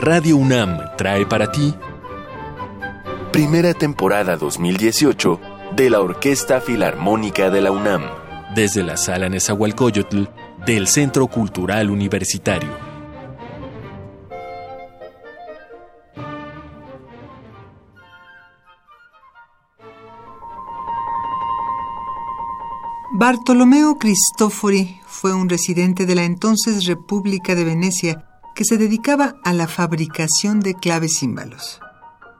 Radio UNAM trae para ti primera temporada 2018 de la Orquesta Filarmónica de la UNAM, desde la Sala Nezahualcóyotl del Centro Cultural Universitario. Bartolomeo Cristofori fue un residente de la entonces República de Venecia que se dedicaba a la fabricación de clavecímbalos.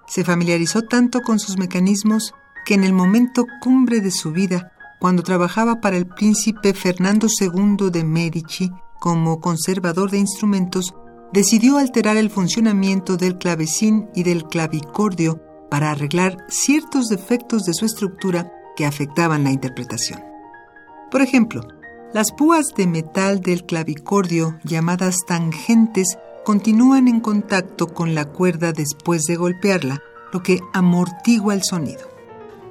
Se familiarizó tanto con sus mecanismos que en el momento cumbre de su vida, cuando trabajaba para el príncipe Fernando II de Medici como conservador de instrumentos, decidió alterar el funcionamiento del clavecín y del clavicordio para arreglar ciertos defectos de su estructura que afectaban la interpretación. Por ejemplo, las púas de metal del clavicordio, llamadas tangentes, continúan en contacto con la cuerda después de golpearla, lo que amortigua el sonido.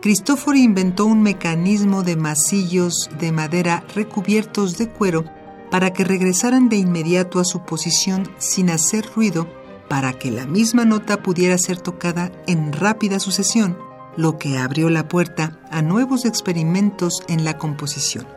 Cristóforo inventó un mecanismo de masillos de madera recubiertos de cuero para que regresaran de inmediato a su posición sin hacer ruido, para que la misma nota pudiera ser tocada en rápida sucesión, lo que abrió la puerta a nuevos experimentos en la composición.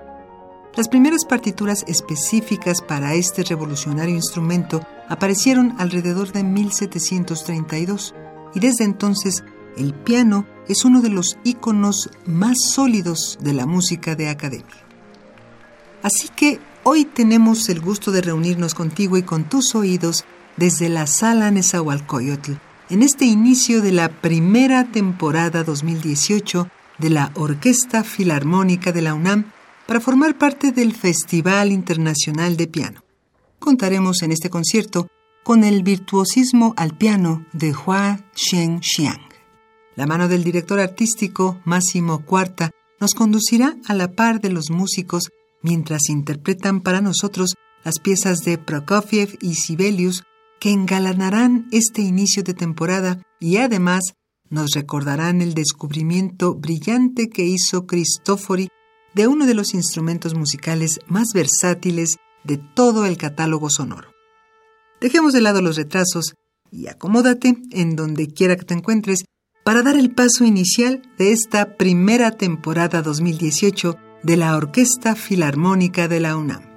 Las primeras partituras específicas para este revolucionario instrumento aparecieron alrededor de 1732 y desde entonces el piano es uno de los íconos más sólidos de la música de academia. Así que hoy tenemos el gusto de reunirnos contigo y con tus oídos desde la sala Nezahualcóyotl en este inicio de la primera temporada 2018 de la Orquesta Filarmónica de la UNAM para formar parte del Festival Internacional de Piano. Contaremos en este concierto con el virtuosismo al piano de Hua Shen Xiang. La mano del director artístico Máximo Cuarta nos conducirá a la par de los músicos mientras interpretan para nosotros las piezas de Prokofiev y Sibelius que engalanarán este inicio de temporada y además nos recordarán el descubrimiento brillante que hizo Cristofori de uno de los instrumentos musicales más versátiles de todo el catálogo sonoro. Dejemos de lado los retrasos y acomódate en donde quiera que te encuentres para dar el paso inicial de esta primera temporada 2018 de la Orquesta Filarmónica de la UNAM.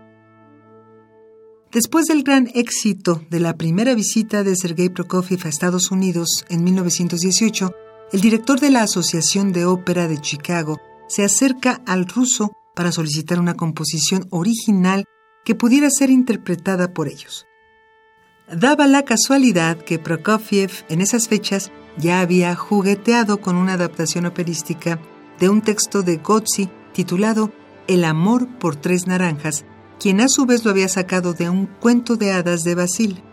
Después del gran éxito de la primera visita de Sergei Prokofiev a Estados Unidos en 1918, el director de la Asociación de Ópera de Chicago se acerca al ruso para solicitar una composición original que pudiera ser interpretada por ellos. Daba la casualidad que Prokofiev en esas fechas ya había jugueteado con una adaptación operística de un texto de Gozzi titulado El amor por tres naranjas, quien a su vez lo había sacado de un cuento de hadas de Basil.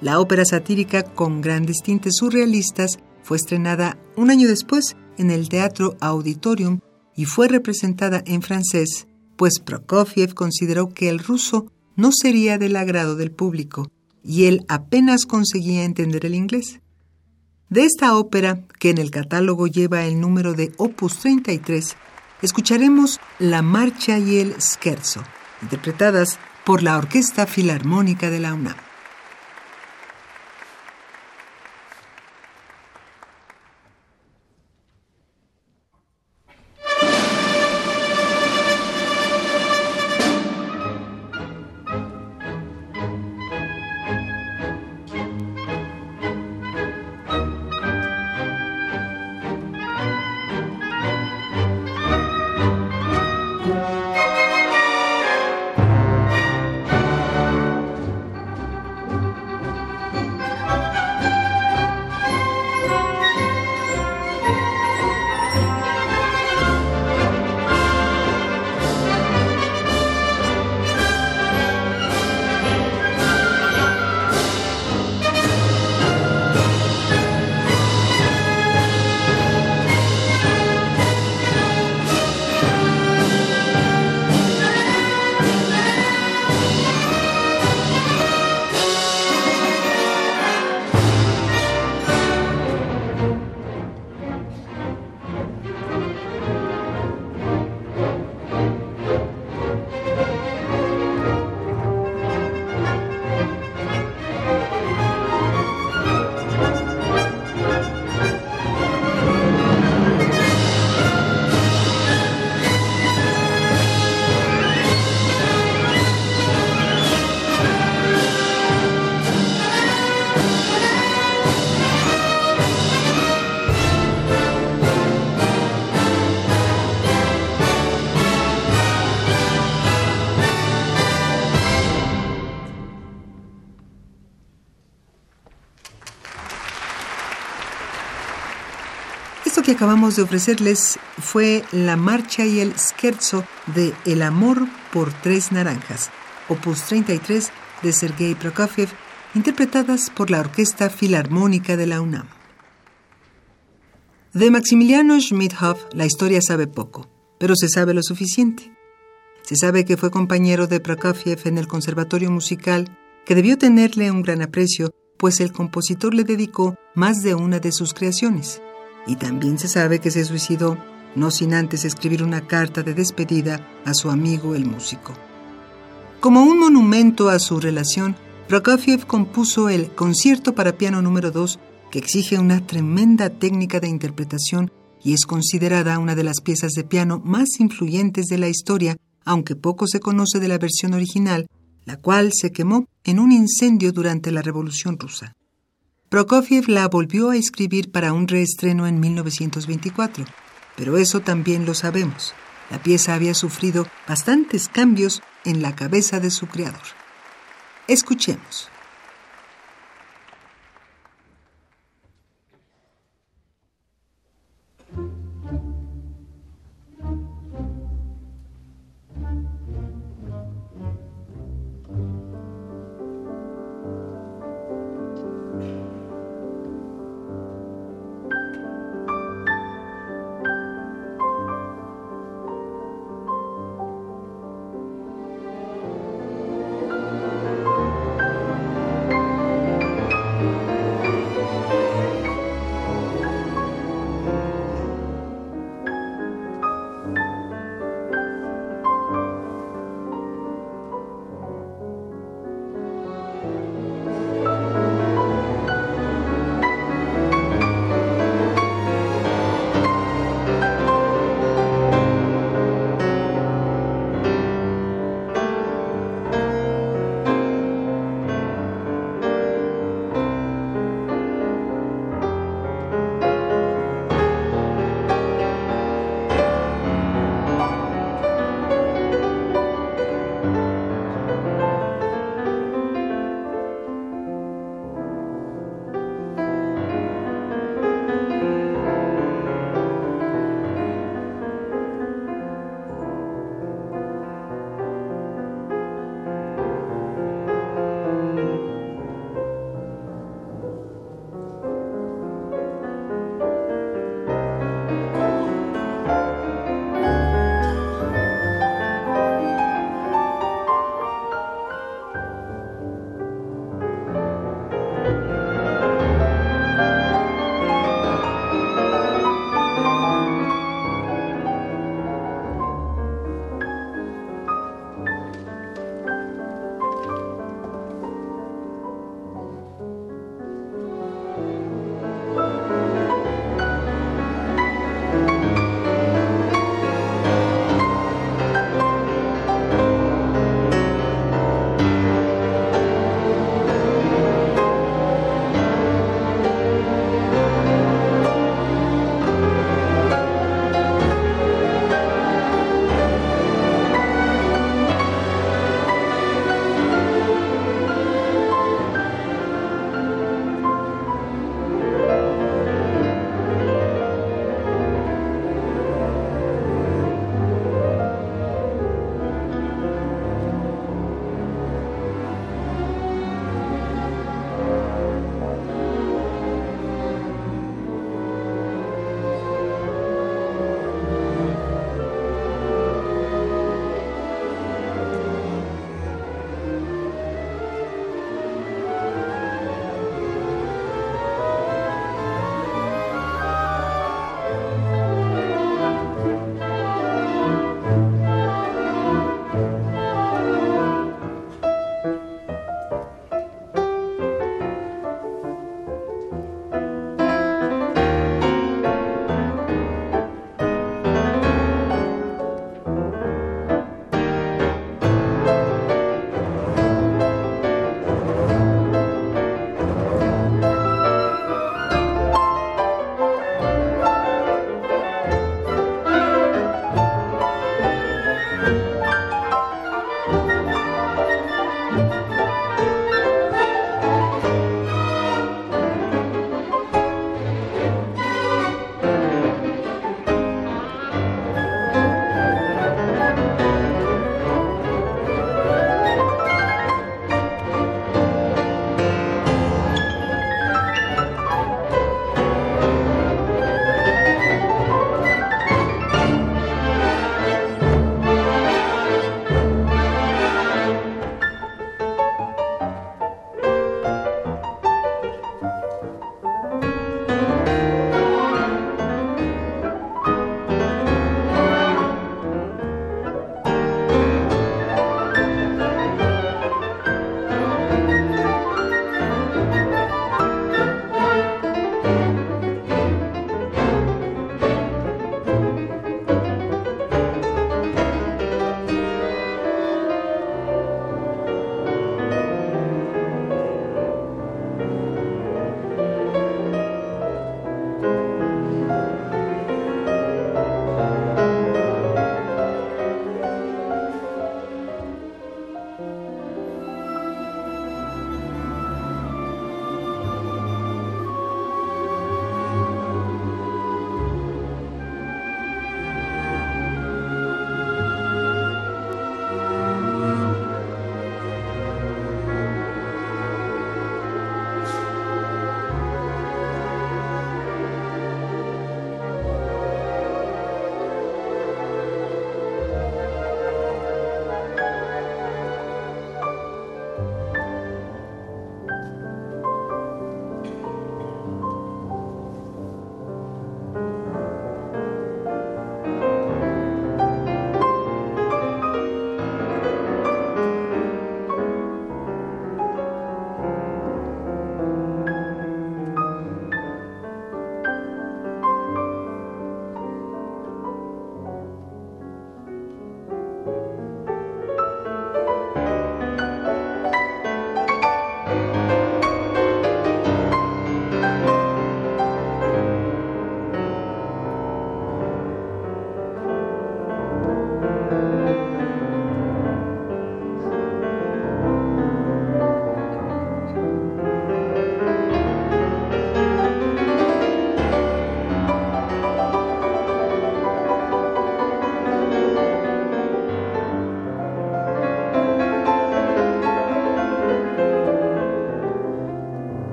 La ópera satírica con grandes tintes surrealistas fue estrenada un año después en el Teatro Auditorium y fue representada en francés, pues Prokofiev consideró que el ruso no sería del agrado del público y él apenas conseguía entender el inglés. De esta ópera, que en el catálogo lleva el número de Opus 33, escucharemos La Marcha y el Scherzo, interpretadas por la Orquesta Filarmónica de la UNAM. Que acabamos de ofrecerles fue la marcha y el scherzo de El amor por tres naranjas, opus 33 de Sergei Prokofiev, interpretadas por la Orquesta Filarmónica de la UNAM. De Maximiliano Schmidhoff la historia sabe poco, pero se sabe lo suficiente. Se sabe que fue compañero de Prokofiev en el Conservatorio Musical, que debió tenerle un gran aprecio, pues el compositor le dedicó más de una de sus creaciones. Y también se sabe que se suicidó, no sin antes escribir una carta de despedida a su amigo el músico. Como un monumento a su relación, Prokofiev compuso el Concierto para piano número 2, que exige una tremenda técnica de interpretación y es considerada una de las piezas de piano más influyentes de la historia, aunque poco se conoce de la versión original, la cual se quemó en un incendio durante la Revolución rusa. Prokofiev la volvió a escribir para un reestreno en 1924, pero eso también lo sabemos. La pieza había sufrido bastantes cambios en la cabeza de su creador. Escuchemos.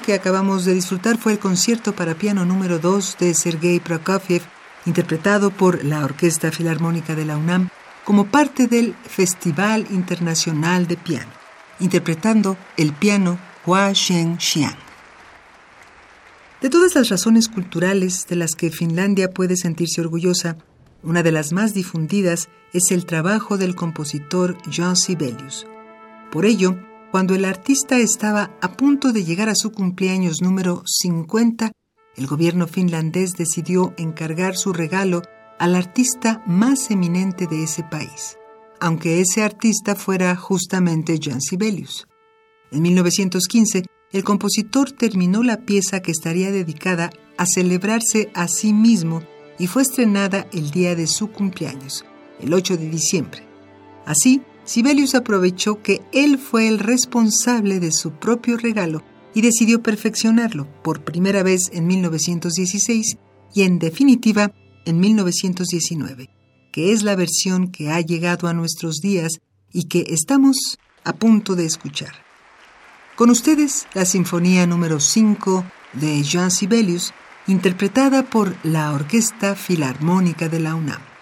Que acabamos de disfrutar fue el concierto para piano número 2 de Sergei Prokofiev, interpretado por la Orquesta Filarmónica de la UNAM como parte del Festival Internacional de Piano, interpretando el piano Hua Shen Xiang. De todas las razones culturales de las que Finlandia puede sentirse orgullosa, una de las más difundidas es el trabajo del compositor John Sibelius. Por ello, cuando el artista estaba a punto de llegar a su cumpleaños número 50, el gobierno finlandés decidió encargar su regalo al artista más eminente de ese país, aunque ese artista fuera justamente John Sibelius. En 1915, el compositor terminó la pieza que estaría dedicada a celebrarse a sí mismo y fue estrenada el día de su cumpleaños, el 8 de diciembre. Así, Sibelius aprovechó que él fue el responsable de su propio regalo y decidió perfeccionarlo por primera vez en 1916 y en definitiva en 1919, que es la versión que ha llegado a nuestros días y que estamos a punto de escuchar. Con ustedes, la Sinfonía número 5 de Jean Sibelius, interpretada por la Orquesta Filarmónica de la UNAM.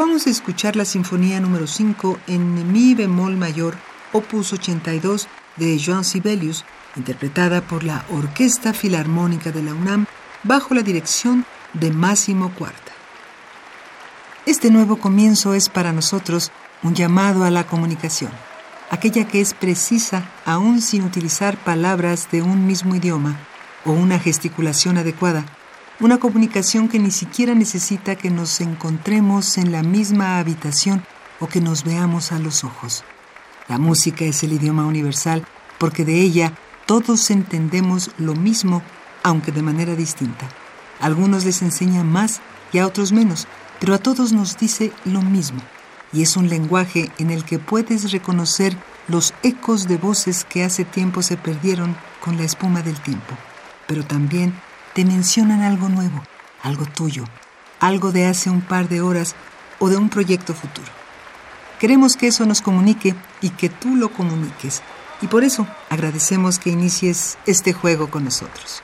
Acabamos de escuchar la Sinfonía número 5 en Mi bemol mayor, opus 82 de Joan Sibelius, interpretada por la Orquesta Filarmónica de la UNAM bajo la dirección de Máximo Cuarta. Este nuevo comienzo es para nosotros un llamado a la comunicación, aquella que es precisa aún sin utilizar palabras de un mismo idioma o una gesticulación adecuada, una comunicación que ni siquiera necesita que nos encontremos en la misma habitación o que nos veamos a los ojos. La música es el idioma universal porque de ella todos entendemos lo mismo, aunque de manera distinta. algunos les enseña más y a otros menos, pero a todos nos dice lo mismo. Y es un lenguaje en el que puedes reconocer los ecos de voces que hace tiempo se perdieron con la espuma del tiempo. Pero también te mencionan algo nuevo, algo tuyo, algo de hace un par de horas o de un proyecto futuro. Queremos que eso nos comunique y que tú lo comuniques. Y por eso agradecemos que inicies este juego con nosotros.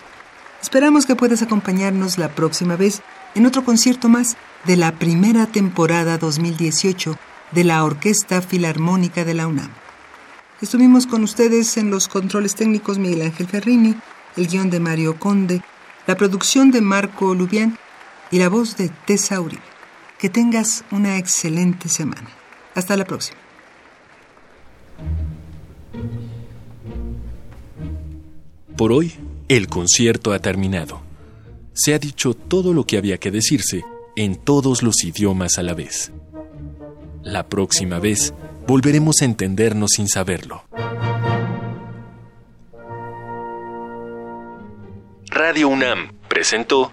Esperamos que puedas acompañarnos la próxima vez en otro concierto más de la primera temporada 2018 de la Orquesta Filarmónica de la UNAM. Estuvimos con ustedes en los controles técnicos Miguel Ángel Ferrini, el guion de Mario Conde, la producción de Marco Lubián y la voz de Tessa Uribe. Que tengas una excelente semana. Hasta la próxima. Por hoy, el concierto ha terminado. Se ha dicho todo lo que había que decirse en todos los idiomas a la vez. La próxima vez volveremos a entendernos sin saberlo. Radio UNAM presentó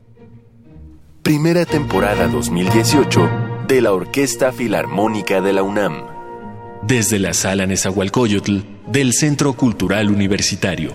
Primera temporada 2018 de la Orquesta Filarmónica de la UNAM. Desde la Sala Nezahualcóyotl del Centro Cultural Universitario.